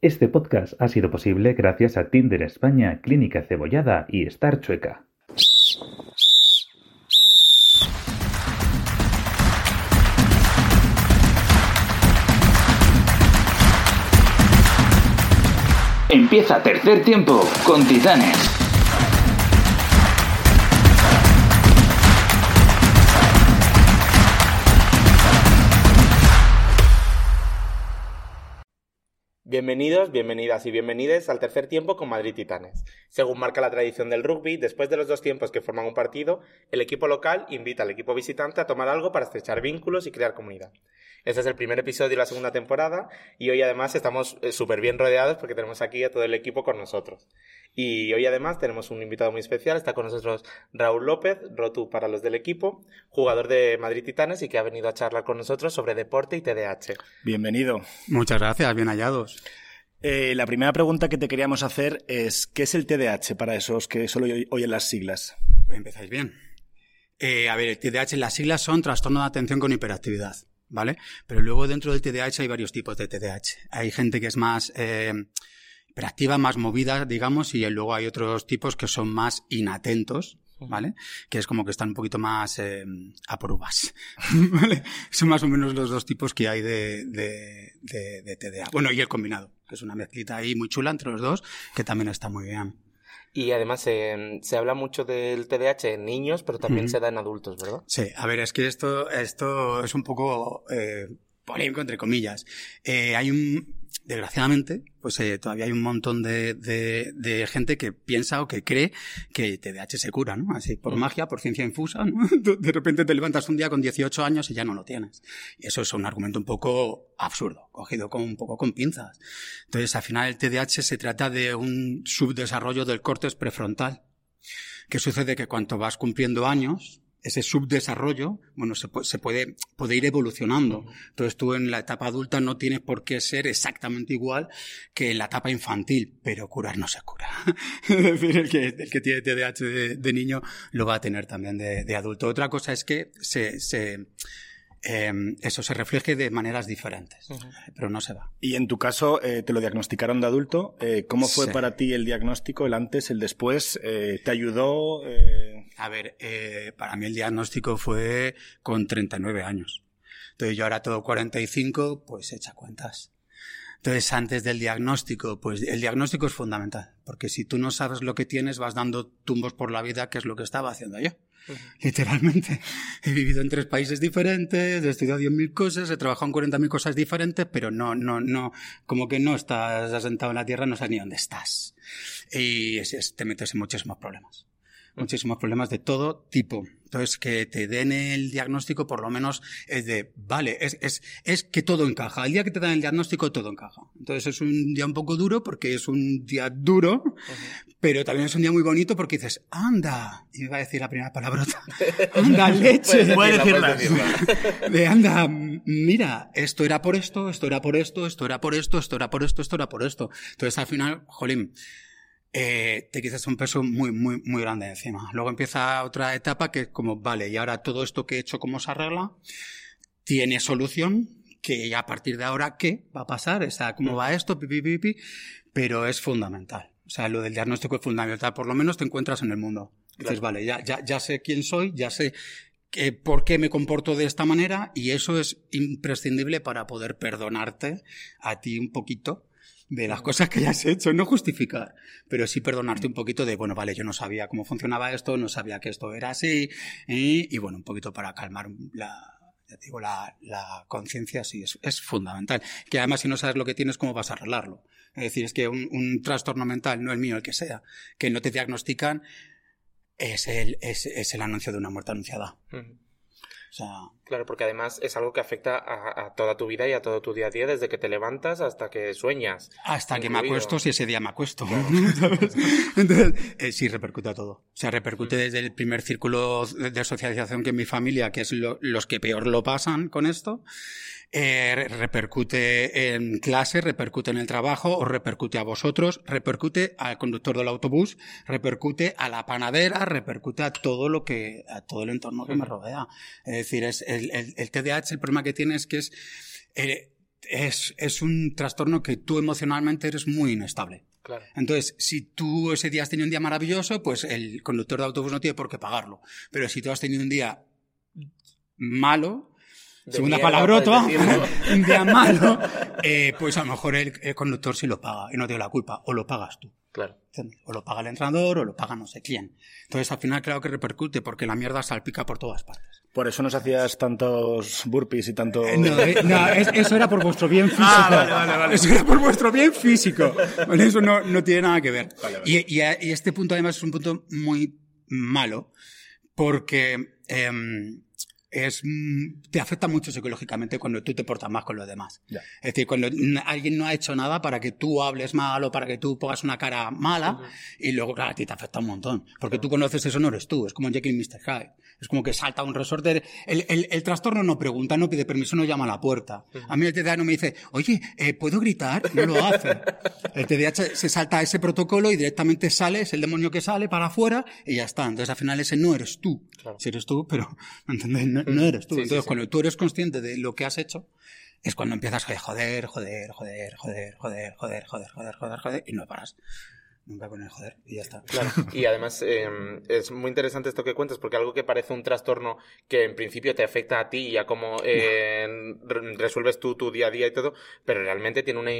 Este podcast ha sido posible gracias a Tinder España, Clínica Cebollada y Star Chueca. Empieza tercer tiempo con Titanes. Bienvenidos, bienvenidas y bienvenides al tercer tiempo con Madrid Titanes. Según marca la tradición del rugby, después de los dos tiempos que forman un partido, el equipo local invita al equipo visitante a tomar algo para estrechar vínculos y crear comunidad. Este es el primer episodio de la segunda temporada y hoy además estamos eh, súper bien rodeados porque tenemos aquí a todo el equipo con nosotros. Y hoy además tenemos un invitado muy especial, está con nosotros Raúl López, Rotu para los del equipo, jugador de Madrid Titanes y que ha venido a charlar con nosotros sobre deporte y TDAH. Bienvenido. Muchas gracias, bien hallados. Eh, la primera pregunta que te queríamos hacer es, ¿qué es el TDAH para esos que solo oyen las siglas? Empezáis bien. Eh, a ver, el TDAH, las siglas son trastorno de atención con hiperactividad, ¿vale? Pero luego dentro del TDAH hay varios tipos de TDAH. Hay gente que es más... Eh, hiperactiva, más movida, digamos, y luego hay otros tipos que son más inatentos, ¿vale? Que es como que están un poquito más eh, a pruebas, ¿vale? Son más o menos los dos tipos que hay de, de, de, de, TDA. Bueno, y el combinado, que es una mezclita ahí muy chula entre los dos, que también está muy bien. Y además eh, se habla mucho del TDAH en niños, pero también se da en adultos, ¿verdad? Sí, a ver, es que esto, esto es un poco eh, polémico, entre comillas. Hay un, desgraciadamente, pues eh, todavía hay un montón de, de, de gente que piensa o que cree que TDAH se cura, ¿no? Así, por magia, por ciencia infusa, ¿no? De repente te levantas un día con 18 años y ya no lo tienes. Y eso es un argumento un poco absurdo, cogido con un poco con pinzas. Entonces, al final el TDAH se trata de un subdesarrollo del córtex prefrontal. ¿Qué sucede? Que cuanto vas cumpliendo años, ese subdesarrollo, bueno, se, pu- se puede, puede ir evolucionando. Entonces tú en la etapa adulta no tienes por qué ser exactamente igual que en la etapa infantil, pero curar no se cura. es decir, el que, el que tiene TDAH de, de niño lo va a tener también de, de adulto. Otra cosa es que se, se, eh, eso se refleje de maneras diferentes, pero no se va. Y en tu caso, eh, te lo diagnosticaron de adulto. Eh, ¿Cómo fue Sí. para ti el diagnóstico, el antes, el después? Eh, ¿Te ayudó? Eh, A ver, eh, para mí el diagnóstico fue con 39 años. Entonces yo ahora todo 45, pues echa cuentas. Entonces antes del diagnóstico, pues el diagnóstico es fundamental, porque si tú no sabes lo que tienes, vas dando tumbos por la vida, que es lo que estaba haciendo yo. Literalmente. He vivido en tres países diferentes, he estudiado 10.000 cosas, he trabajado en 40.000 cosas diferentes, pero no, no, no, como que no estás asentado en la tierra, no sabes ni dónde estás. Y es- es- te metes en muchísimos problemas muchísimos problemas de todo tipo. Entonces, que te den el diagnóstico, por lo menos, es de, vale, es, es, es que todo encaja. El día que te dan el diagnóstico, todo encaja. Entonces, es un día un poco duro porque es un día duro, pero también es un día muy bonito porque dices, anda, y iba a decir la primera palabrota, anda, leche. Puedes decirla, decirla. De anda, mira, esto era por esto, esto era por esto, esto era por esto, esto era por esto, esto era por esto. Entonces al final, jolín, eh, te quitas un peso muy, muy, muy grande encima. Luego empieza otra etapa que es como, vale, y ahora todo esto que he hecho, ¿cómo se arregla? Tiene solución, que a partir de ahora, ¿qué va a pasar? O sea, ¿cómo va esto? Pi, pi, pi, pi. Pero es fundamental. O sea, lo del diagnóstico es fundamental. Por lo menos te encuentras en el mundo. Dices, vale, ya, ya, ya sé quién soy, ya sé que, por qué me comporto de esta manera y eso es imprescindible para poder perdonarte a ti un poquito de las cosas que hayas hecho, no justificar, pero sí perdonarte un poquito de, bueno, vale, yo no sabía cómo funcionaba esto, no sabía que esto era así, y, y bueno, un poquito para calmar la, ya te digo, la, la conciencia sí es, es fundamental. Que además si no sabes lo que tienes, ¿cómo vas a arreglarlo? Es decir, es que un, un trastorno mental, no el mío, el que sea, que no te diagnostican, es el, es, es el anuncio de una muerte anunciada. O sea, Claro, porque además es algo que afecta a, a toda tu vida y a todo tu día a día, desde que te levantas hasta que sueñas. hasta que me Incluido. acuesto, si ese día me acuesto. ¿sabes? Entonces, eh, sí, repercute a todo. O sea, repercute desde el primer círculo de, socialización que en mi familia, que es lo- los que peor lo pasan con esto, eh, re- repercute en clase, repercute en el trabajo, os repercute a vosotros, repercute al conductor del autobús, repercute a la panadera, repercute a todo lo que, a todo el entorno que me rodea. Es decir, es el, el, el TDAH, el problema que tiene es que es, eh, es, es un trastorno que tú emocionalmente eres muy inestable. Claro. Entonces, si tú ese día has tenido un día maravilloso, pues el conductor de autobús no tiene por qué pagarlo. Pero si tú has tenido un día malo, De segunda palabrota, un día malo, eh, pues a lo mejor el, el conductor sí lo paga y no tiene la culpa. O lo pagas tú. Claro. ¿entiendes? O lo paga el entrenador o lo paga no sé quién. Entonces, al final, claro que repercute porque la mierda salpica por todas partes. Por eso nos hacías tantos burpees y tanto... Eh, No, eh, no, es- eso era por vuestro bien físico. Ah, vale, vale, vale. Eso era por vuestro bien físico. Bueno, eso no, no tiene nada que ver. Y, y a- y este punto, además, es un punto muy malo porque em, es, mm, te afecta mucho psicológicamente cuando tú te portas más con los demás. Es decir, cuando alguien no ha hecho nada para que tú hables mal o para que tú pongas una cara mala y luego, claro, a ti te afecta un montón. Porque tú conoces eso, no eres tú. Es como Jekyll y Mr. Hyde. Es como que salta un resorte. El, el- el trastorno no pregunta, no pide permiso, no llama a la puerta. A mí el TDAH no me dice, oye, eh, ¿puedo gritar? No lo hace. El TDAH se salta ese protocolo y directamente sale, es el demonio que sale para afuera y ya está. Entonces al final ese no eres tú. Claro. Si eres tú, pero, ¿me entiendes? No, no eres tú. Sí, sí, Entonces sí. cuando tú eres consciente de lo que has hecho, es cuando empiezas a joder, joder, joder, joder, joder, joder, joder, joder, joder, joder, y no paras. Nunca con el joder y ya está. Claro, y además eh, es muy interesante esto que cuentas porque algo que parece un trastorno que en principio te afecta a ti y a cómo eh, re- resuelves tú tu día a día y todo, pero realmente tiene una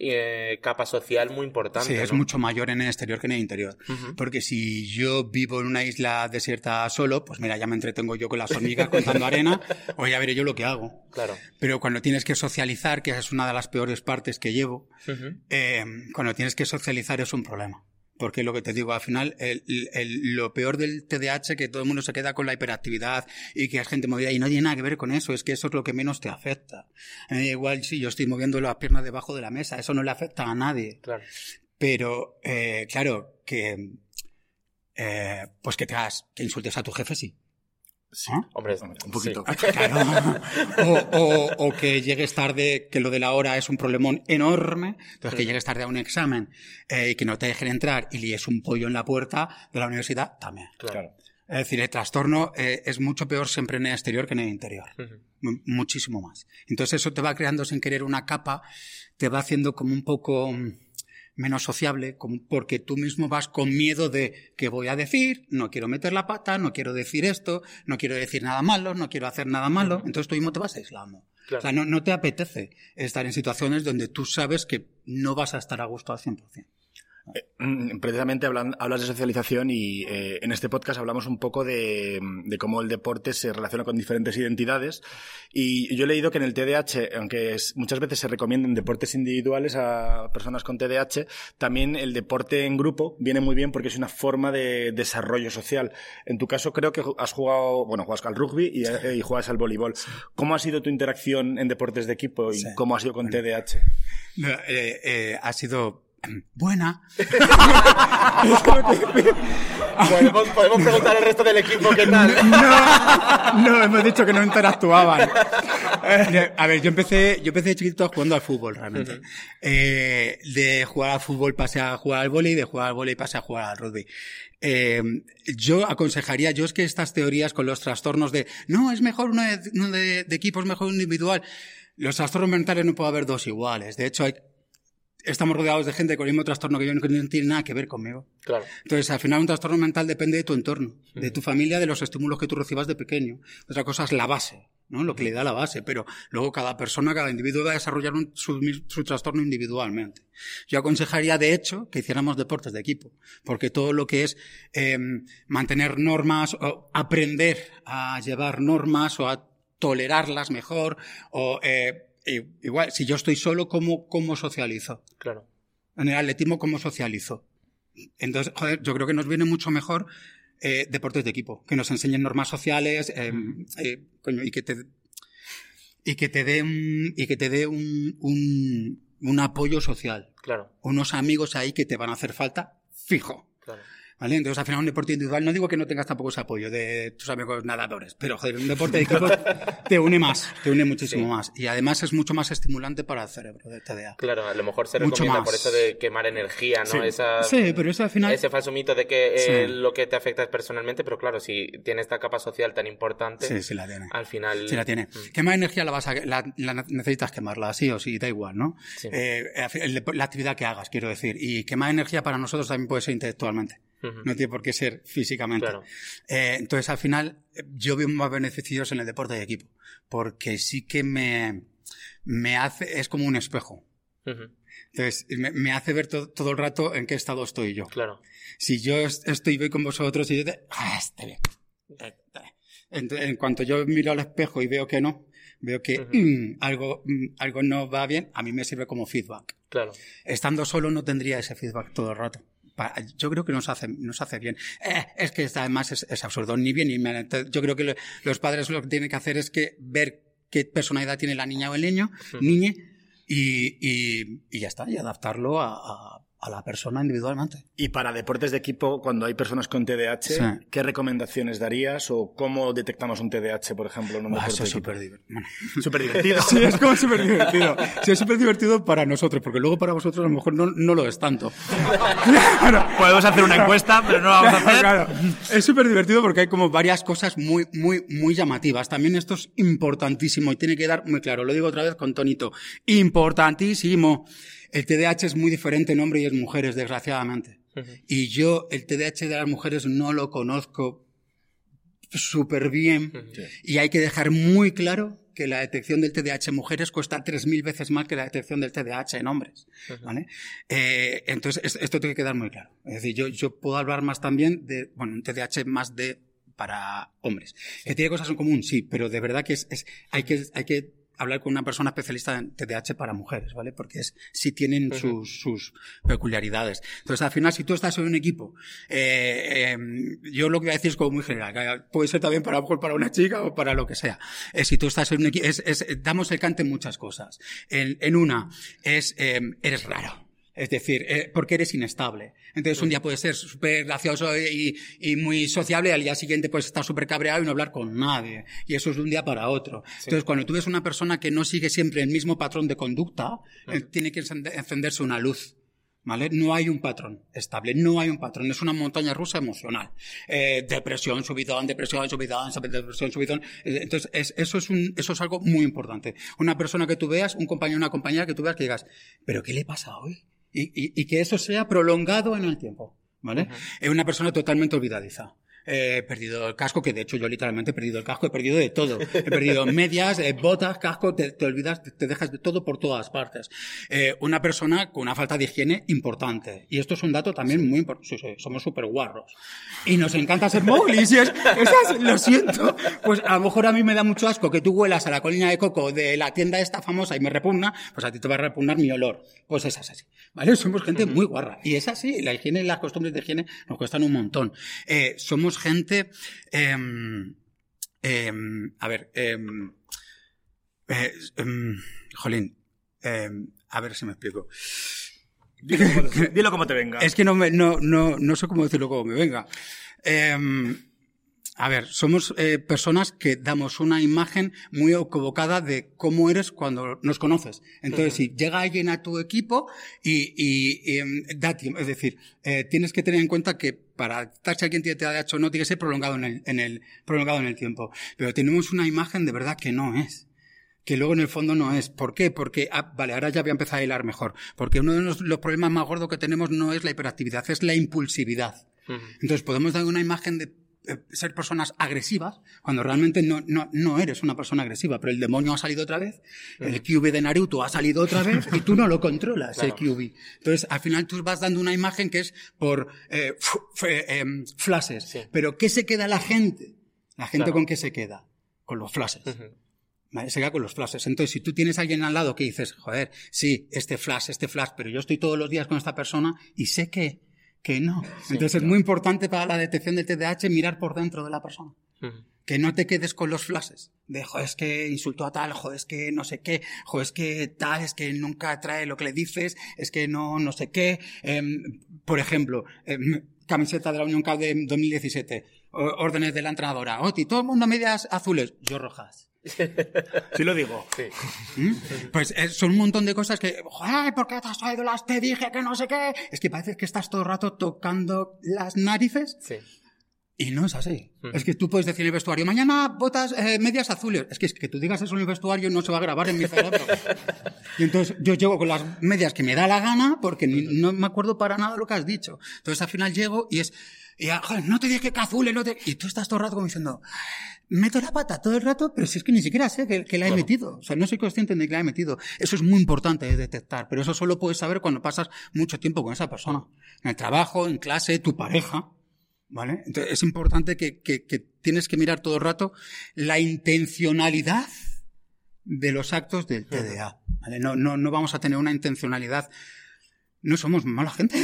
eh, capa social muy importante. Sí, es ¿no? mucho mayor en el exterior que en el interior. Porque si yo vivo en una isla desierta solo, pues mira, ya me entretengo yo con las hormigas contando arena, o ya veré yo lo que hago. Claro. Pero cuando tienes que socializar, que es una de las peores partes que llevo, eh, cuando tienes que socializar es un problema. Porque lo que te digo, al final, el- el- lo peor del TDAH, que todo el mundo se queda con la hiperactividad y que es gente movida, y no tiene nada que ver con eso, es que eso es lo que menos te afecta. Igual si yo estoy moviendo las piernas debajo de la mesa, eso no le afecta a nadie. Claro. Pero, eh, claro, que, eh, pues que te hagas, que insultes a tu jefe, sí. Sí. ¿Ah? Hombre, Un poquito. sí. Claro. O, o- o que llegues tarde, que lo de la hora es un problemón enorme. Entonces, que llegues tarde a un examen eh, y que no te dejen entrar y líes un pollo en la puerta de la universidad, también. Claro. Es decir, el trastorno eh, es mucho peor siempre en el exterior que en el interior. Muchísimo más. Entonces eso te va creando sin querer una capa, te va haciendo como un poco mm, menos sociable, como porque tú mismo vas con miedo de qué voy a decir, no quiero meter la pata, no quiero decir esto, no quiero decir nada malo, no quiero hacer nada malo, entonces tú mismo te vas aislando. Claro. O sea, no, no te apetece estar en situaciones donde tú sabes que no vas a estar a gusto al 100%. Mm, Precisamente hablan- hablas de socialización y eh, en este podcast hablamos un poco de, de cómo el deporte se relaciona con diferentes identidades y yo he leído que en el TDAH, aunque es- muchas veces se recomiendan deportes individuales a personas con TDAH, también el deporte en grupo viene muy bien porque es una forma de desarrollo social. En tu caso creo que has jugado, bueno, juegas al rugby y, eh, y juegas al voleibol. ¿Cómo ha sido tu interacción en deportes de equipo y Sí. cómo ha sido con TDAH? No, eh, eh, ha sido buena. Podemos, podemos preguntar al resto del equipo qué tal. No, no, hemos dicho que no interactuaban. Eh, A ver, yo empecé, yo empecé chiquito jugando al fútbol, realmente. Eh, de jugar al fútbol pasé a jugar al vóley, de jugar al vóley pasé a jugar al rugby. Eh, yo aconsejaría, yo es que estas teorías con los trastornos de, no, es mejor uno de, uno de, de equipo, es mejor uno individual. Los trastornos mentales no puede haber dos iguales. De hecho, hay, estamos rodeados de gente con el mismo trastorno que yo, que no tiene nada que ver conmigo. Claro. Entonces, al final, un trastorno mental depende de tu entorno, de tu familia, de los estímulos que tú recibas de pequeño. Otra cosa es la base, ¿no? Lo que le da la base, pero luego cada persona, cada individuo va a desarrollar un- su, su trastorno individualmente. Yo aconsejaría, de hecho, que hiciéramos deportes de equipo, porque todo lo que es eh, mantener normas, o aprender a llevar normas o a tolerarlas mejor, o eh, igual, si yo estoy solo, ¿cómo, cómo socializo? Claro. en el atletismo cómo socializo. Entonces, joder, yo creo que nos viene mucho mejor eh, deportes de equipo, que nos enseñen normas sociales eh, eh, coño, y que te y que te dé un, y que te dé un, un, un apoyo social, Claro. unos amigos ahí que te van a hacer falta fijo. Claro. ¿Vale? Entonces, al final, un deporte individual, no digo que no tengas tampoco ese apoyo de tus amigos nadadores, pero joder, un deporte de equipo te une más, te une muchísimo Sí. más. Y además es mucho más estimulante para el cerebro de TDA. Claro, a lo mejor se Mucho recomienda más. por eso de quemar energía, ¿no? Sí. Esa, Sí, pero eso al final- Ese falso mito de que eh, Sí. lo que te afecta es personalmente, pero claro, si tiene esta capa social tan importante, Sí, sí la tiene. al final... Sí la tiene. Mm. ¿Qué más energía la vas a, la, la necesitas quemarla, sí o sí, da igual, ¿no? Sí. Eh, la actividad que hagas, quiero decir. Y qué más energía para nosotros también puede ser intelectualmente. No tiene por qué ser físicamente. Claro. Eh, entonces, al final, yo veo más beneficios en el deporte de equipo. Porque sí que me, me hace, es como un espejo. Entonces, me, me hace ver to- todo el rato en qué estado estoy yo. Claro. Si yo est- estoy bien con vosotros y yo te... Ah, está bien. En, en cuanto yo miro al espejo y veo que no, veo que mm, algo, mm, algo no va bien, a mí me sirve como feedback. Claro. Estando solo no tendría ese feedback todo el rato. Yo creo que nos hace, nos hace bien. Eh, es que además es, es absurdo, ni bien ni mal. Yo creo que lo- los padres lo que tienen que hacer es que ver qué personalidad tiene la niña o el niño, niñe, y, y, y ya está, y adaptarlo a, a- a la persona individualmente. Y para deportes de equipo, cuando hay personas con TDAH, Sí. ¿qué recomendaciones darías o cómo detectamos un TDAH, por ejemplo, en un Ah, deporte es súper divertido. Bueno, Súper divertido. Sí, es como súper divertido. Sí, es súper divertido para nosotros, porque luego para vosotros a lo mejor no, no lo es tanto. Claro. Podemos hacer una encuesta, pero no la vamos a hacer. Claro, Es súper divertido porque hay como varias cosas muy, muy, muy llamativas. También esto es importantísimo y tiene que dar muy claro. Lo digo otra vez con tonito. Importantísimo. El TDAH es muy diferente en hombres y en mujeres, desgraciadamente. Y yo el TDAH de las mujeres no lo conozco súper bien. Y hay que dejar muy claro que la detección del TDAH en mujeres cuesta 3.000 veces más que la detección del TDAH en hombres. ¿vale? Eh, entonces, es- esto tiene que quedar muy claro. Es decir, yo, yo puedo hablar más también de, bueno, un TDAH más de para hombres. Que tiene cosas en común, sí, pero de verdad que es, es hay que, hay que hablar con una persona especialista en TDAH para mujeres, ¿vale? Porque es, sí tienen sus, sus peculiaridades. Entonces, al final, si tú estás en un equipo, eh, eh, yo lo que voy a decir es como muy general, que puede ser también para, mejor para una chica o para lo que sea. Eh, si tú estás en un equipo, es, es- damos el cante en muchas cosas. En, en una, es, eh, eres raro. Es decir, eh, porque eres inestable. Entonces, un día puedes ser súper gracioso y, y muy sociable, y al día siguiente puedes estar súper cabreado y no hablar con nadie. Y eso es de un día para otro. Entonces, cuando tú ves una persona que no sigue siempre el mismo patrón de conducta, eh, tiene que encende- encenderse una luz. ¿Vale? No hay un patrón estable, no hay un patrón, es una montaña rusa emocional. Eh, depresión, subidón, depresión, subidón, sub- depresión, subidón. Eh, Entonces, es- eso, es un, eso es algo muy importante. Una persona que tú veas, un compañero, una compañera que tú veas que digas, ¿pero qué le pasa hoy? Y, y- y que eso sea prolongado en el tiempo. ¿Vale? Es una persona totalmente olvidadiza. Eh, He perdido el casco, que de hecho yo literalmente he perdido el casco, he perdido de todo. He perdido medias, eh, botas, casco, te, te olvidas, te, te dejas de todo por todas partes. Eh, una persona con una falta de higiene importante. Y esto es un dato también muy importante. Sí, sí, somos súper guarros. Y nos encanta ser moglis. Es, es- lo siento. Pues a lo mejor a mí me da mucho asco que tú huelas a la colina de coco de la tienda esta famosa y me repugna, pues a ti te va a repugnar mi olor. Pues es así. ¿Vale? Somos gente muy guarra. Y es así. La higiene y las costumbres de higiene nos cuestan un montón. Eh, somos gente, em, em, a ver, em, eh, jolín, a ver si me explico. Dilo como te, dilo como te venga. Es que no, me, no, no, no sé cómo decirlo como me venga. A ver, somos eh, personas que damos una imagen muy equivocada de cómo eres cuando nos conoces. Entonces, si llega alguien a tu equipo y, y, y, em, da tiempo, es decir, eh, tienes que tener en cuenta que para estar si alguien te ha hecho no tiene que ser prolongado en el, en el, prolongado en el tiempo. Pero tenemos una imagen de verdad que no es que luego en el fondo no es. ¿Por qué? Porque, ah, vale, ahora ya voy a empezar a hilar mejor. Porque uno de los, los problemas más gordos que tenemos no es la hiperactividad, es la impulsividad. Entonces podemos dar una imagen de ser personas agresivas cuando realmente no, no, no eres una persona agresiva, pero el demonio ha salido otra vez, el QB de Naruto ha salido otra vez y tú no lo controlas, el Claro. QB. Entonces al final tú vas dando una imagen que es por eh, em, flashes. Sí. Pero ¿qué se queda la gente? La gente Claro. con qué se queda? Con los flashes. ¿Vale? Se queda con los flashes. Entonces, si tú tienes a alguien al lado que dices, joder, sí, este flash, este flash, pero yo estoy todos los días con esta persona y sé que, que no. Entonces, es muy importante para la detección del TDAH mirar por dentro de la persona. Que no te quedes con los flashes. de, joder, es que insultó a tal, joder, es que no sé qué, joder, es que tal, es que nunca trae lo que le dices, es que no, no sé qué. Em, por ejemplo, em, camiseta de la Unión Cup de 2017, o- órdenes de la entrenadora, Oti, todo el mundo medias azules, yo rojas. Sí lo digo. Sí. ¿Mm? Pues eh, son un montón de cosas que, joder, ¿por qué te has traído las? Te dije que no sé qué. Es que parece que estás todo el rato tocando las narices Sí. Y no es así. Mm. Es que tú puedes decir en el vestuario, mañana botas eh, medias azules. Es que, es que tú digas eso en el vestuario no se va a grabar en mi cerebro. y entonces yo llego con las medias que me da la gana porque ni- no me acuerdo para nada lo que has dicho. Entonces al final llego y es, y, ah, joder, no te dije que azules, no te... Y tú estás todo el rato como diciendo, meto la pata todo el rato, pero si es que ni siquiera sé que, que la he metido. O sea, no soy consciente de que la he metido. Eso es muy importante de detectar, pero eso solo puedes saber cuando pasas mucho tiempo con esa persona. En el trabajo, en clase, tu pareja. ¿Vale? Entonces es importante que, que, que tienes que mirar todo el rato la intencionalidad de los actos del TDA. ¿vale? No, no, no vamos a tener una intencionalidad. No somos mala gente.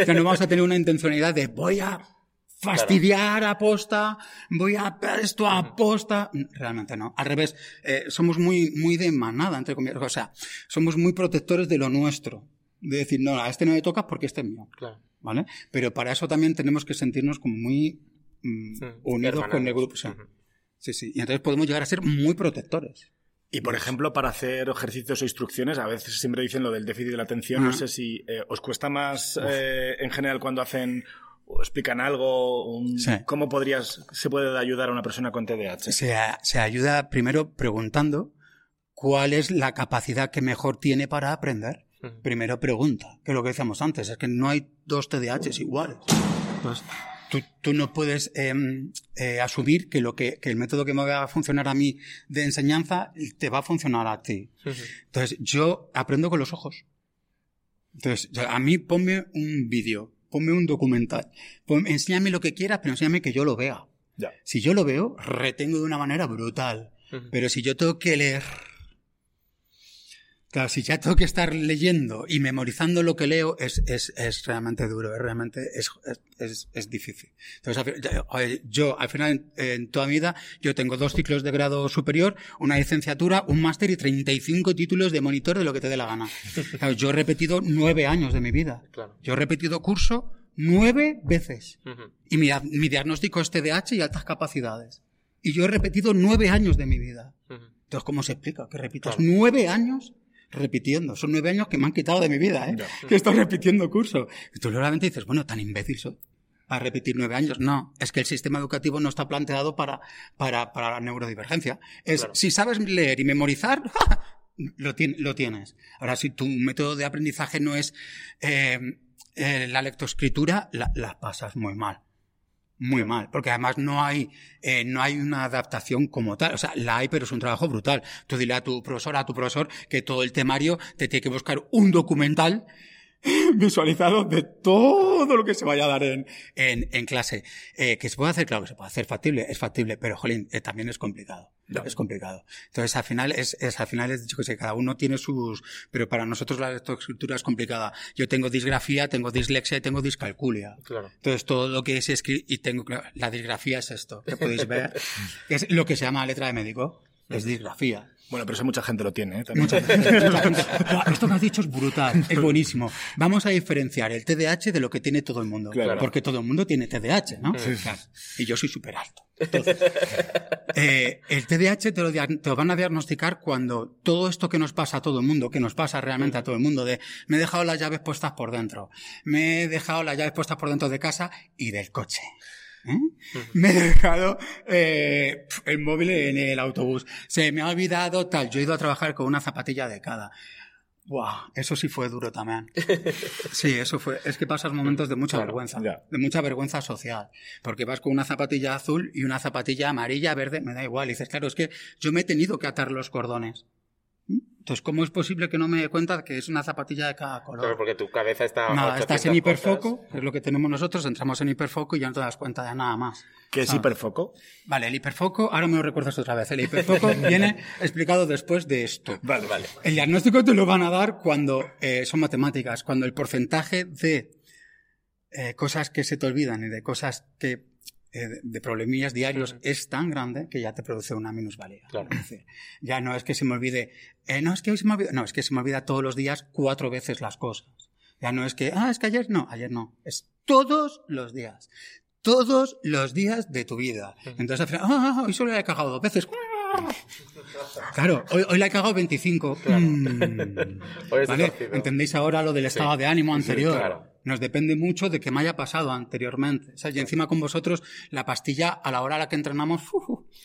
O sea, no vamos a tener una intencionalidad de voy a fastidiar a posta, voy a esto a posta. Realmente no. Al revés, eh, somos muy, muy de manada, entre comillas. O sea, somos muy protectores de lo nuestro. De decir, no, a este no le toca porque este es mío. Claro. ¿Vale? Pero para eso también tenemos que sentirnos como muy mm, Sí, unidos con el grupo. Sí. Sí, sí. Y entonces podemos llegar a ser muy protectores. Y por ejemplo, para hacer ejercicios o instrucciones, a veces siempre dicen lo del déficit de la atención. No sé si eh, os cuesta más eh, en general cuando hacen o explican algo. un- Sí. ¿Cómo podrías, se puede ayudar a una persona con TDAH? Se, se ayuda primero preguntando cuál es la capacidad que mejor tiene para aprender. Ujú. Primero pregunta, que es lo que decíamos antes, es que no hay dos TDAHs iguales. Entonces, tú, tú no puedes em, eh, asumir que, lo que, que el método que me va a funcionar a mí de enseñanza te va a funcionar a ti. Entonces, yo aprendo con los ojos. Entonces, a mí ponme un vídeo, ponme un documental, pon- enséñame lo que quieras, pero enséñame que yo lo vea. Ya. Si yo lo veo, retengo de una manera brutal. Pero si yo tengo que leer, claro, si ya tengo que estar leyendo y memorizando lo que leo, es, es, es realmente duro, es realmente es, es, es, difícil. Entonces, yo, al final, en, toda mi vida, yo tengo dos ciclos de grado superior, una licenciatura, un máster y 35 títulos de monitor de lo que te dé la gana. Claro, yo he repetido nueve años de mi vida. Claro. Yo he repetido curso nueve veces. Y mi, mi diagnóstico es TDAH y altas capacidades. Y yo he repetido nueve años de mi vida. Entonces, ¿cómo se explica? Que repitas Claro. nueve años repitiendo. Son nueve años que me han quitado de mi vida, ¿eh? Ya. Que estoy repitiendo curso. Y tú realmente dices, bueno, tan imbécil soy. Para repetir nueve años. No, es que el sistema educativo no está planteado para, para, para la neurodivergencia. Es, Claro. si sabes leer y memorizar, lo, tien- lo tienes. Ahora, si tu método de aprendizaje no es eh, eh, la lectoescritura, la, la pasas muy mal. Muy mal, porque además no hay, eh, no hay una adaptación como tal. O sea, la hay, pero es un trabajo brutal. Tú dile a tu profesor, a tu profesor, que todo el temario te tiene que buscar un documental visualizado de todo lo que se vaya a dar en, en, en clase. Eh, que se puede hacer, claro que se puede hacer factible, es factible, pero jolín, eh, también es complicado. Ya. Es complicado. Entonces, al final es, es al final es, yo que sé, cada uno tiene sus, pero para nosotros la lectoescritura es complicada. Yo tengo disgrafía, tengo dislexia y tengo discalculia. Claro. Entonces, todo lo que es escrito, y tengo, la disgrafía es esto, que podéis ver, es lo que se llama letra de médico, es disgrafía. Bueno, pero eso mucha gente lo tiene, ¿eh? Mucha gente, mucha gente. Claro, Esto que has dicho es brutal, es buenísimo. Vamos a diferenciar el TDAH de lo que tiene todo el mundo. Claro. Porque todo el mundo tiene TDAH, ¿no? Claro. Y yo soy súper alto. Entonces, eh, el TDAH te lo, te lo van a diagnosticar cuando todo esto que nos pasa a todo el mundo, que nos pasa realmente a todo el mundo, de me he dejado las llaves puestas por dentro, me he dejado las llaves puestas por dentro de casa y del coche. ¿Eh? Me he dejado eh, el móvil en el autobús. Se me ha olvidado tal. Yo he ido a trabajar con una zapatilla de cada. Buah, eso sí fue duro también. Sí, eso fue. Es que pasas momentos de mucha Claro, vergüenza. ya. De mucha vergüenza social. Porque vas con una zapatilla azul y una zapatilla amarilla, verde, me da igual. Y dices, claro, es que yo me he tenido que atar los cordones. Entonces, ¿cómo es posible que no me dé cuenta que es una zapatilla de cada color? Claro, porque tu cabeza está. a Nada, 800 estás en hiperfoco, cosas. es lo que tenemos nosotros, entramos en hiperfoco y ya no te das cuenta de nada más. ¿Qué es hiperfoco? Vale, el hiperfoco, ahora me lo recuerdas otra vez. El hiperfoco viene explicado después de esto. Vale, Vale. El diagnóstico te lo van a dar cuando eh, son matemáticas, cuando el porcentaje de eh, cosas que se te olvidan y de cosas que eh, de- problemillas diarios es tan grande que ya te produce una minusvalía. Claro. Es decir, ya no es que se me olvide, eh, no es que hoy se me olvida, no, es que se me olvida todos los días cuatro veces las cosas. Ya no es que, ah, es que ayer no, ayer no, es todos los días. Todos los días de tu vida. Entonces al final, ah, hoy solo he cagado dos veces. Claro, hoy, hoy la he cagado 25. Mm. ¿Entendéis ahora lo del estado de ánimo anterior? claro. Nos depende mucho de que me haya pasado anteriormente. O sea, y encima con vosotros, la pastilla a la hora a la que entrenamos.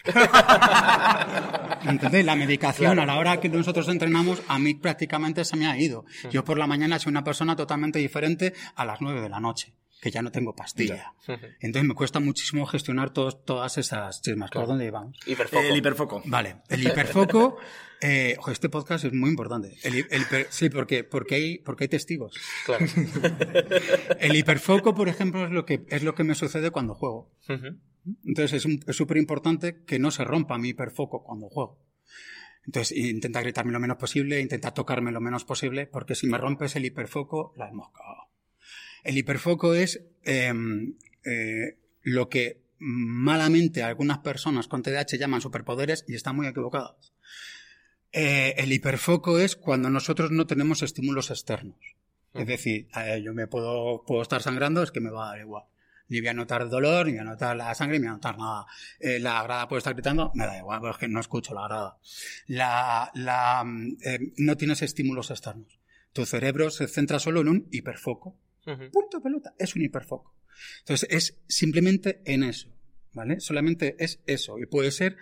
¿Entendéis? La medicación a la hora que nosotros entrenamos, a mí prácticamente se me ha ido. Yo por la mañana soy una persona totalmente diferente a las 9 de la noche, que ya no tengo pastilla. Entonces me cuesta muchísimo gestionar todos, todas esas chismas. ¿Por dónde? Hiperfoco. El hiperfoco. Vale, el hiperfoco. Eh, ojo, este podcast es muy importante. El sí, porque, porque, hay, porque hay testigos. Claro. El hiperfoco, por ejemplo, es lo que, es lo que me sucede cuando juego. Entonces es súper importante que no se rompa mi hiperfoco cuando juego. Entonces intenta gritarme lo menos posible, intenta tocarme lo menos posible, porque si me rompes el hiperfoco, la hemos cagado. El hiperfoco es eh, eh, lo que malamente algunas personas con TDAH llaman superpoderes y están muy equivocadas. Eh, el hiperfoco es cuando nosotros no tenemos estímulos externos. Es decir, yo me puedo, puedo estar sangrando, es que me va a dar igual. Ni voy a notar dolor, ni voy a notar la sangre, ni voy a notar nada. Eh, la grada puede estar gritando, me da igual, pero es que no escucho la grada. La, la, eh, no tienes estímulos externos. Tu cerebro se centra solo en un hiperfoco. Punto pelota, es un hiperfoco. Entonces es simplemente en eso, ¿vale? Solamente es eso. Y puede ser,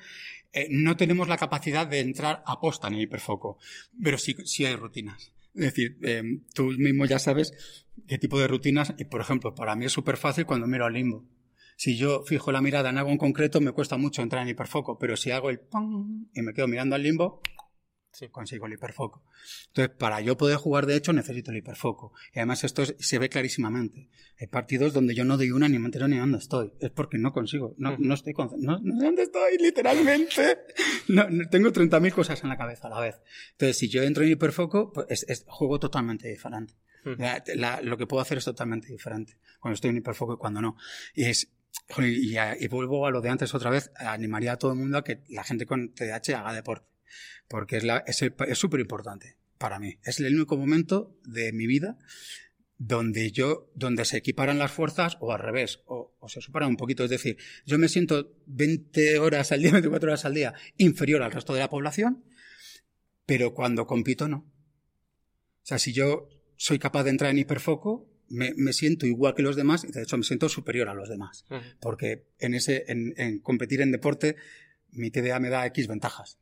eh, no tenemos la capacidad de entrar a posta en el hiperfoco, pero sí, sí hay rutinas. Es decir, eh, tú mismo ya sabes qué tipo de rutinas, y por ejemplo, para mí es súper fácil cuando miro al limbo. Si yo fijo la mirada en algo en concreto, me cuesta mucho entrar en hiperfoco, pero si hago el pam y me quedo mirando al limbo, Sí. consigo el hiperfoco. Entonces, para yo poder jugar, de hecho, necesito el hiperfoco. Y además esto es- se ve clarísimamente. Hay partidos donde yo no doy una ni me entero ni dónde estoy. Es porque no consigo. No, no estoy con- no, no sé dónde estoy, literalmente. No, no, tengo 30.000 cosas en la cabeza a la vez. Entonces, si yo entro en hiperfoco, pues es, es juego totalmente diferente. La- la- lo que puedo hacer es totalmente diferente. Cuando estoy en hiperfoco y cuando no. Y es, joder, y, a- y vuelvo a lo de antes otra vez, animaría a todo el mundo a que la gente con TDAH haga deporte. Porque es la- es el- es súper importante para mí. Es el único momento de mi vida donde yo, donde se equiparan las fuerzas o al revés, o, o se superan un poquito. Es decir, yo me siento 20 horas al día, 24 horas al día inferior al resto de la población, pero cuando compito no. O sea, si yo soy capaz de entrar en hiperfoco, me, me siento igual que los demás y de hecho me siento superior a los demás. Porque en, ese, en, en competir en deporte, mi TDA me da X ventajas.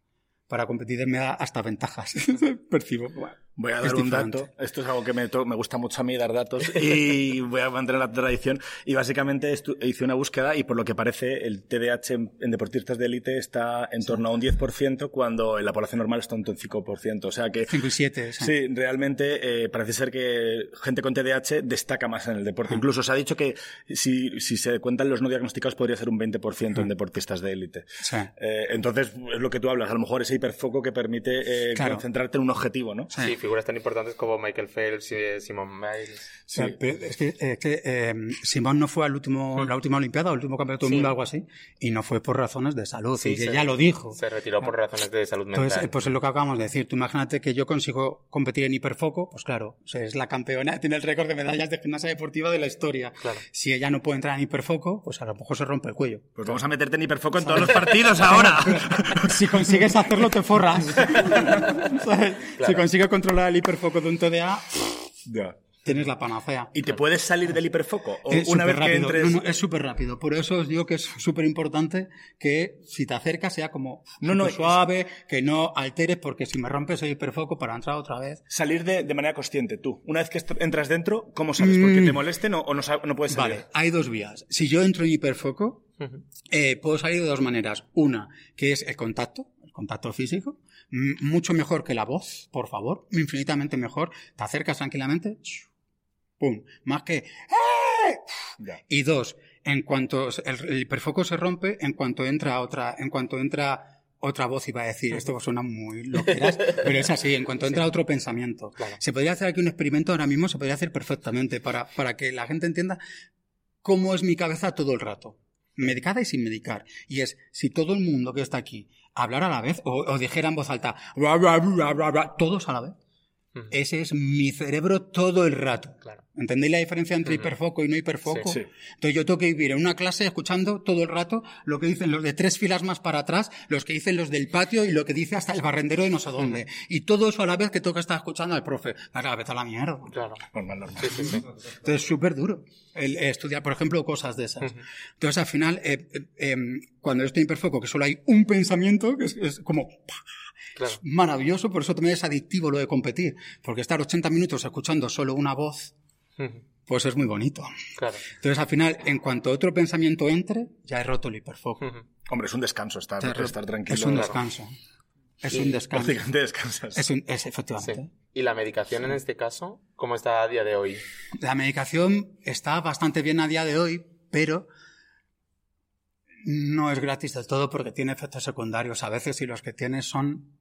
Para competir me da hasta ventajas. Percibo. Bueno, Voy a dar un dato. Esto es algo que me, me gusta mucho a mí dar datos y voy a mantener la tradición. Y básicamente hice una búsqueda y por lo que parece el TDAH en, en deportistas de élite está en torno a un 10% cuando en la población normal está en un 5%. O sea que 5 y 7. Sí, realmente eh, parece ser que gente con TDAH destaca más en el deporte. Incluso se ha dicho que si, si se cuentan los no diagnosticados podría ser un 20% en deportistas de élite. Sí. Eh, entonces, es lo que tú hablas, a lo mejor ese hiperfoco que permite eh, Claro. concentrarte en un objetivo, ¿no? Sí, figuras tan importantes como Michael Phelps y Simon Biles. O sea, pero es que, es que, eh, Simón no fue al último, la última Olimpiada, al último campeonato del Sí. mundo, algo así, y no fue por razones de salud. Sí, y se- ella lo dijo. Se retiró por razones de salud mental. Entonces, eh, pues es lo que acabamos de decir. Tú imagínate que yo consigo competir en hiperfoco, pues claro, o sea, es la campeona, tiene el récord de medallas de gimnasia deportiva de la historia. Claro. Si ella no puede entrar en hiperfoco, pues a lo mejor se rompe el cuello. Pues vamos a meterte en hiperfoco en todos los partidos ahora. si consigues hacerlo, te forras. ¿Sabes? Si consigues controlar el hiperfoco de un TDA, Ya. tienes la panacea. ¿Y te puedes salir del hiperfoco? O Es una vez que entres... No, no, es súper rápido. Por eso os digo que es súper importante que si te acercas sea como No, no, suave, que no alteres, porque si me rompes el hiperfoco para entrar otra vez. Salir de, de manera consciente, tú. Una vez que entras dentro, ¿cómo sales? ¿Porque te molesten o, o no, no puedes salir? Mm. Vale, hay dos vías. Si yo entro en hiperfoco, Ujú. eh, puedo salir de dos maneras. Una, que es el contacto, contacto físico. Mucho mejor que la voz, por favor. Infinitamente mejor. Te acercas tranquilamente. ¡Pum! Más que... ¡eh! Y dos, en cuanto el, el hiperfoco se rompe, en cuanto entra otra, en cuanto entra otra voz iba a decir, esto suena muy loqueras, pero es así, en cuanto entra otro pensamiento. Claro. Se podría hacer aquí un experimento ahora mismo, se podría hacer perfectamente para, para que la gente entienda cómo es mi cabeza todo el rato. medicada y sin medicar. Y es, si todo el mundo que está aquí hablara a la vez o, o dijera en voz alta, "Bla, bla, bla, bla, bla", todos a la vez. Ese es mi cerebro todo el rato. Claro. ¿Entendéis la diferencia entre Ujú. hiperfoco y no hiperfoco? Sí. Entonces yo tengo que vivir en una clase escuchando todo el rato lo que dicen los de tres filas más para atrás, los que dicen los del patio y lo que dice hasta el barrendero de no sé dónde. Y todo eso a la vez que tengo que estar escuchando al profe. Venga, vete a la mierda. Claro. Normal, normal. Sí, sí, sí. Entonces es súper duro el, eh, estudiar, por ejemplo, cosas de esas. Entonces al final, eh, eh, em, cuando yo estoy en hiperfoco, que solo hay un pensamiento, que es, es como Claro. maravilloso, por eso también es adictivo lo de competir. Porque estar 80 minutos escuchando solo una voz, pues es muy bonito. Claro. Entonces al final, en cuanto otro pensamiento entre, ya he roto el hiperfoco. Ujú. Hombre, es un descanso estar, Te estar tranquilo. Es un claro. descanso. Es Y un descanso. Prácticamente descansas. Es, un, es Sí. efectivamente. ¿Y la medicación en este caso, cómo está a día de hoy? La medicación está bastante bien a día de hoy, pero no es gratis del todo porque tiene efectos secundarios a veces y los que tiene son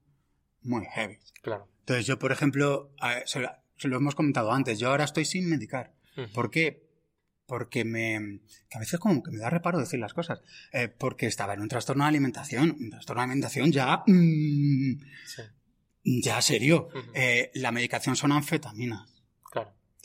muy heavy. Claro. Entonces yo, por ejemplo, se lo, se lo hemos comentado antes, yo ahora estoy sin medicar. ¿Por qué? Porque me... que a veces como que me da reparo decir las cosas. Eh, porque estaba en un trastorno de alimentación. Un trastorno de alimentación ya... mm, Sí. ya serio. Eh, la medicación son anfetaminas.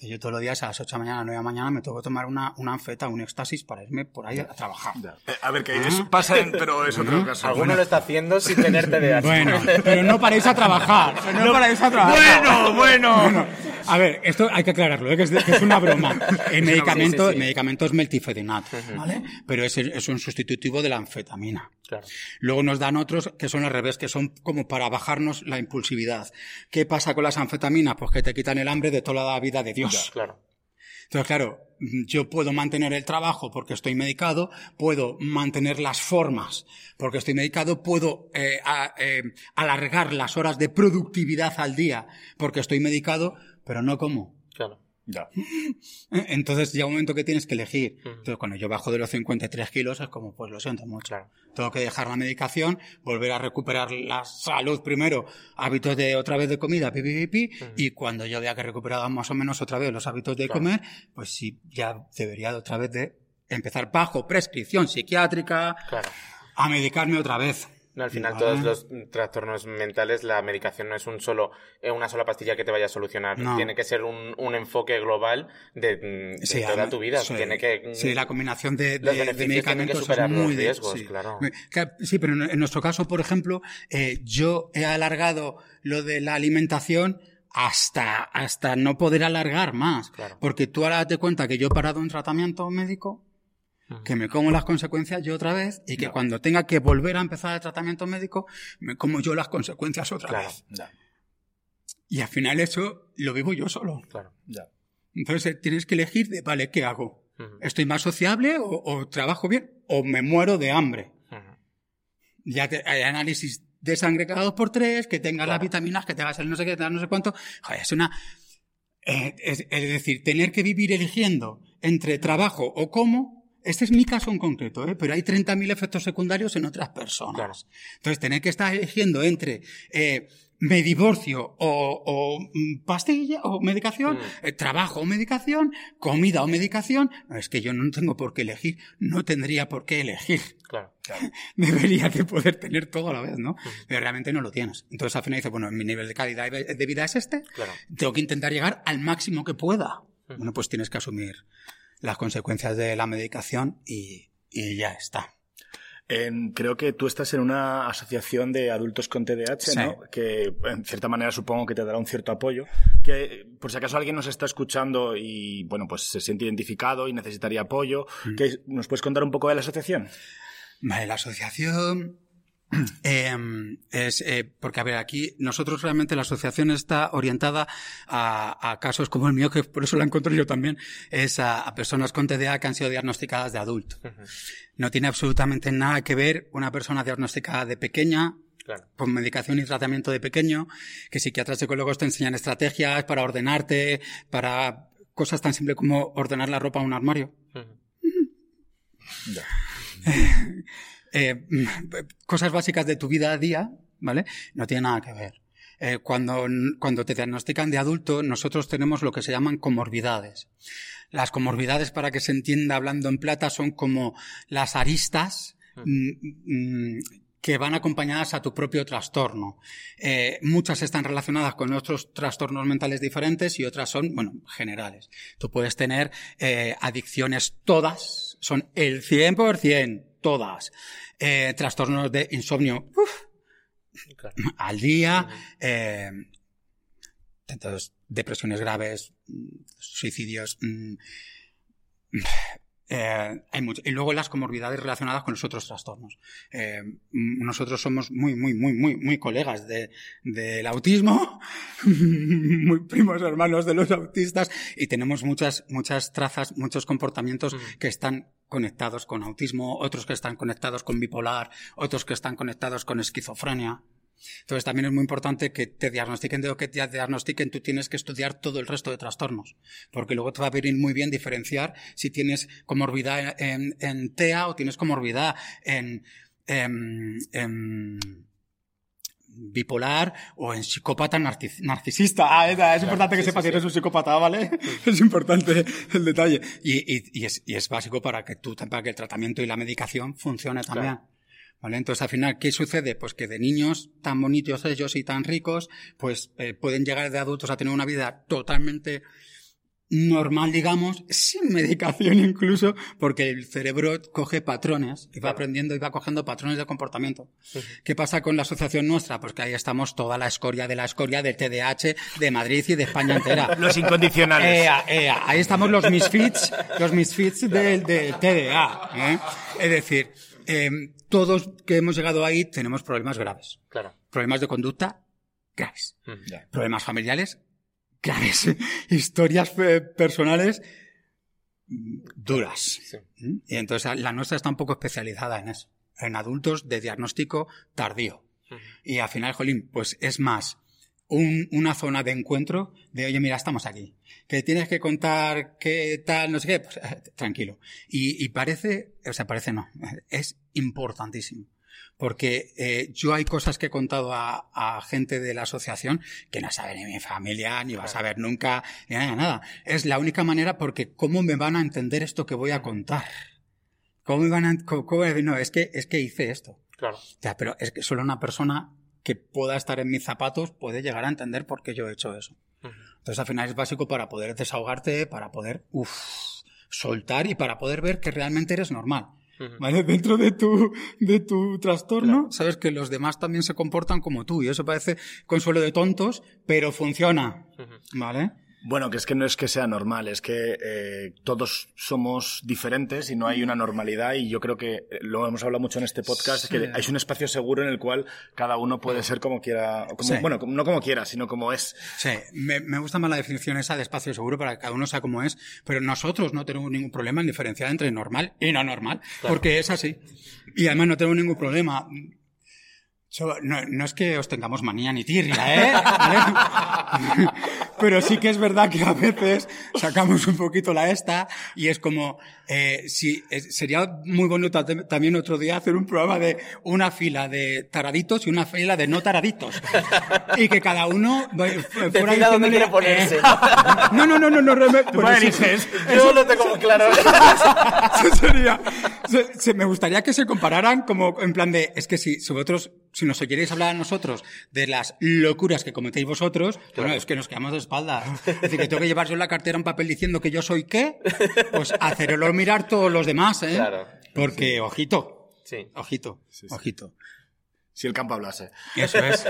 Yo todos los días a las 8 de la mañana, 9 de la mañana me tengo que tomar una, una anfeta, un éxtasis para irme por ahí a trabajar. Eh, a ver, que Ah. eso pasa, en- pero es otro caso. Alguno lo está haciendo sin tener TDAH. Bueno, pero no paréis a trabajar. pero no paréis a trabajar. Bueno, bueno. Bueno, a ver, esto hay que aclararlo, ¿eh? que, es, que es una broma. El medicamento, sí, sí. el medicamento es meltifedinat, ¿vale? Pero es, es un sustitutivo de la anfetamina. Claro. Luego nos dan otros que son al revés, que son como para bajarnos la impulsividad. ¿Qué pasa con las anfetaminas? Pues que te quitan el hambre de toda la vida de Dios. Claro. Entonces, claro, yo puedo mantener el trabajo porque estoy medicado, puedo mantener las formas porque estoy medicado, puedo eh, a- eh, alargar las horas de productividad al día porque estoy medicado, pero no como. Claro. Ya. Entonces llega un momento que tienes que elegir. Entonces cuando yo bajo de los 53 kilos es como, pues lo siento mucho. Claro. Tengo que dejar la medicación, volver a recuperar la salud primero, hábitos de otra vez de comida, pi, pi, pi, y cuando yo vea que he recuperado más o menos otra vez los hábitos de Claro. comer, pues sí, ya debería de otra vez de empezar bajo prescripción psiquiátrica Claro. a medicarme otra vez. No, al final todos los trastornos mentales, la medicación no es un solo, eh, una sola pastilla que te vaya a solucionar. No. Tiene que ser un, un enfoque global de, de Sí, toda además, tu vida. sí. Tiene que, Sí, la combinación de, Los de- de que medicamentos los muy de- riesgos, sí. claro. Sí, pero en, en nuestro caso, por ejemplo, eh, yo he alargado lo de la alimentación hasta, hasta no poder alargar más. Claro. Porque tú ahora date cuenta que yo he parado un tratamiento médico, Que me como las consecuencias yo otra vez, y que cuando tenga que volver a empezar el tratamiento médico, me como yo las consecuencias otra Claro. vez. Ya. Y al final eso lo vivo yo solo. Claro. Ya. Entonces tienes que elegir de, vale, ¿qué hago? ¿Estoy más sociable o, o trabajo bien? ¿O me muero de hambre? Ya te- hay análisis de sangre cada dos por tres, que tengas las vitaminas, que tengas el no sé qué, no sé cuánto. Joder, es una... eh, es, es decir, tener que vivir eligiendo entre trabajo o cómo, este es mi caso en concreto, ¿eh? pero hay 30.000 efectos secundarios en otras personas. Claro. Entonces, tener que estar eligiendo entre eh, me divorcio o, o, mm, pastilla o medicación, Mm. eh, trabajo o medicación, comida o medicación, es que yo no tengo por qué elegir, no tendría por qué elegir Claro. debería de poder tener todo a la vez, ¿no? Pero realmente no lo tienes. Entonces al final dices, bueno, mi nivel de calidad de vida es este, Claro. tengo que intentar llegar al máximo que pueda. Bueno, pues tienes que asumir las consecuencias de la medicación y, y ya está. En- creo que tú estás en una asociación de adultos con TDAH, Sí. ¿no? Que en cierta manera supongo que te dará un cierto apoyo. Que por si acaso alguien nos está escuchando y bueno, pues se siente identificado y necesitaría apoyo, que ¿nos puedes contar un poco de la asociación? Vale, la asociación eh, es eh, porque a ver aquí nosotros realmente la asociación está orientada a, a casos como el mío que por eso la encontré yo también es a, a personas con TDA que han sido diagnosticadas de adulto no tiene absolutamente nada que ver una persona diagnosticada de pequeña Claro. con medicación y tratamiento de pequeño, que psiquiatras psicólogos te enseñan estrategias para ordenarte, para cosas tan simples como ordenar la ropa en un armario. Ujú. Ya. Eh, cosas básicas de tu vida a día, ¿vale? No tiene nada que ver. eh, cuando, cuando te diagnostican de adulto, nosotros tenemos lo que se llaman comorbidades. Las comorbidades, para que se entienda hablando en plata, son como las aristas mm, mm, que van acompañadas a tu propio trastorno. Eh, muchas están relacionadas con otros trastornos mentales diferentes y otras son, bueno, generales. Tú puedes tener eh, adicciones todas, son el 100%, todas. Eh, trastornos de insomnio uf, al día, eh, entonces, depresiones graves, suicidios. mm, eh, hay mucho. Y luego las comorbidades relacionadas con los otros trastornos. Eh, mm, nosotros somos muy, muy, muy, muy, muy colegas de, del autismo, muy primos hermanos de los autistas, y tenemos muchas, muchas trazas, muchos comportamientos que están conectados con autismo, otros que están conectados con bipolar, otros que están conectados con esquizofrenia. Entonces también es muy importante que te diagnostiquen de lo que te diagnostiquen, tú tienes que estudiar todo el resto de trastornos, porque luego te va a venir muy bien diferenciar si tienes comorbidad en, en TEA o tienes comorbidad en, en- en bipolar o en psicópata narcis- narcisista. Ah, es, es importante que sí, sepas sí, si eres sí. un psicópata, ¿vale? es importante el detalle. Y, y- y es, y es básico para que tú, para que el tratamiento y la medicación funcione también. Claro. ¿Vale? Entonces, al final, ¿qué sucede? Pues que de niños tan bonitos ellos y tan ricos, pues eh, pueden llegar de adultos a tener una vida totalmente normal, digamos, sin medicación incluso, porque el cerebro coge patrones y va aprendiendo y va cogiendo patrones de comportamiento. ¿Qué pasa con la asociación nuestra? Pues que ahí estamos toda la escoria de la escoria del TDAH de Madrid y de España entera. Los incondicionales. Ea, ea, ahí estamos los misfits, los misfits del, del TDA. ¿eh? Es decir, em, todos que hemos llegado ahí tenemos problemas graves. Claro. Problemas de conducta graves. Mm. Problemas familiares graves. Historias eh, personales mm, duras. Sí. ¿Mm? Y entonces la nuestra está un poco especializada en eso. En adultos de diagnóstico tardío. Y al final, Jolín, pues es más un- una zona de encuentro de, oye, mira, estamos aquí. Que tienes que contar qué tal, no sé qué, pues tranquilo. Y, y parece, o sea, parece no, es importantísimo. Porque eh, yo hay cosas que he contado a, a gente de la asociación que no sabe ni mi familia, ni va a saber nunca, ni nada, nada. Es la única manera porque ¿cómo me van a entender esto que voy a contar? ¿Cómo me van a, cómo- cómo- no, es que, es que hice esto. Claro. Ya, pero es que solo una persona que pueda estar en mis zapatos puede llegar a entender por qué yo he hecho eso. Ujú. Entonces, al final es básico para poder desahogarte, para poder uf, soltar y para poder ver que realmente eres normal. ¿Vale? Dentro de tu, de tu trastorno, Claro. sabes que los demás también se comportan como tú. Y eso parece consuelo de tontos, pero funciona. ¿Vale? Bueno, que es que no es que sea normal, es que eh, todos somos diferentes y no hay una normalidad y yo creo que eh, lo hemos hablado mucho en este podcast, Sí. que hay un espacio seguro en el cual cada uno puede ser como quiera, como- Sí. bueno, no como quiera, sino como es. Sí, me, me gusta más la definición esa de espacio seguro para que cada uno sea como es, pero nosotros no tenemos ningún problema en diferenciar entre normal y no normal, porque es así. Y además no tenemos ningún problema. Yo- no, no es que os tengamos manía ni tirria, ¿eh? ¿Vale? Pero sí que es verdad que a veces sacamos un poquito la esta y es como, eh, si, es- sería muy bonito tam- también otro día hacer un programa de una fila de taraditos y una fila de no taraditos. Y que cada uno fuera Decida dónde quiere ponerse. eh, no, no, no, no, no, Tú bueno, eliges. Yo lo tengo muy claro. eso sería. se- se- me gustaría que se compararan como en plan de. Es que si, si vosotros, si nos oyerais hablar a nosotros de las locuras que cometéis vosotros, bueno, es que nos quedamos de espaldas. Es decir, que tengo que llevar yo en la cartera un papel diciendo que yo soy qué, pues hacerlo mirar todos los demás, ¿eh? Claro. Porque, ojito, Sí. ojito, ojito. Si el campo hablase. Eso es,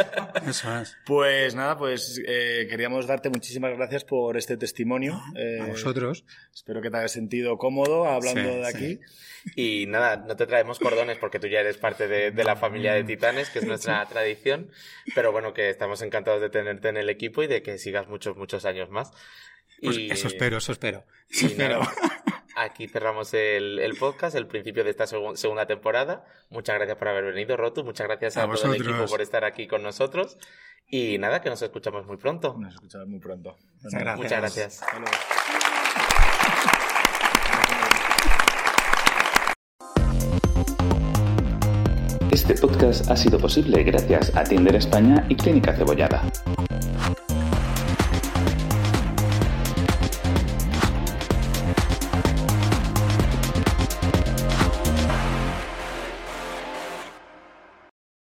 eso es. Pues nada, pues eh, queríamos darte muchísimas gracias por este testimonio. Eh, A vosotros. Espero que te hayas sentido cómodo hablando Sí, de sí. aquí. Y nada, no te traemos cordones porque tú ya eres parte de, de la familia de titanes, que es nuestra tradición. Pero bueno, que estamos encantados de tenerte en el equipo y de que sigas muchos, muchos años más. Pues Y- eso espero, eso espero. y Eso espero. nada, aquí cerramos el, el podcast, el principio de esta segu- segunda temporada. Muchas gracias por haber venido, Rotu. Muchas gracias a, A todo el equipo por estar aquí con nosotros. Y nada, que nos escuchamos muy pronto. Nos escuchamos muy pronto. Muchas gracias. Muchas gracias. Hasta luego. Este podcast ha sido posible gracias a Tinder España y Clínica Cebollada.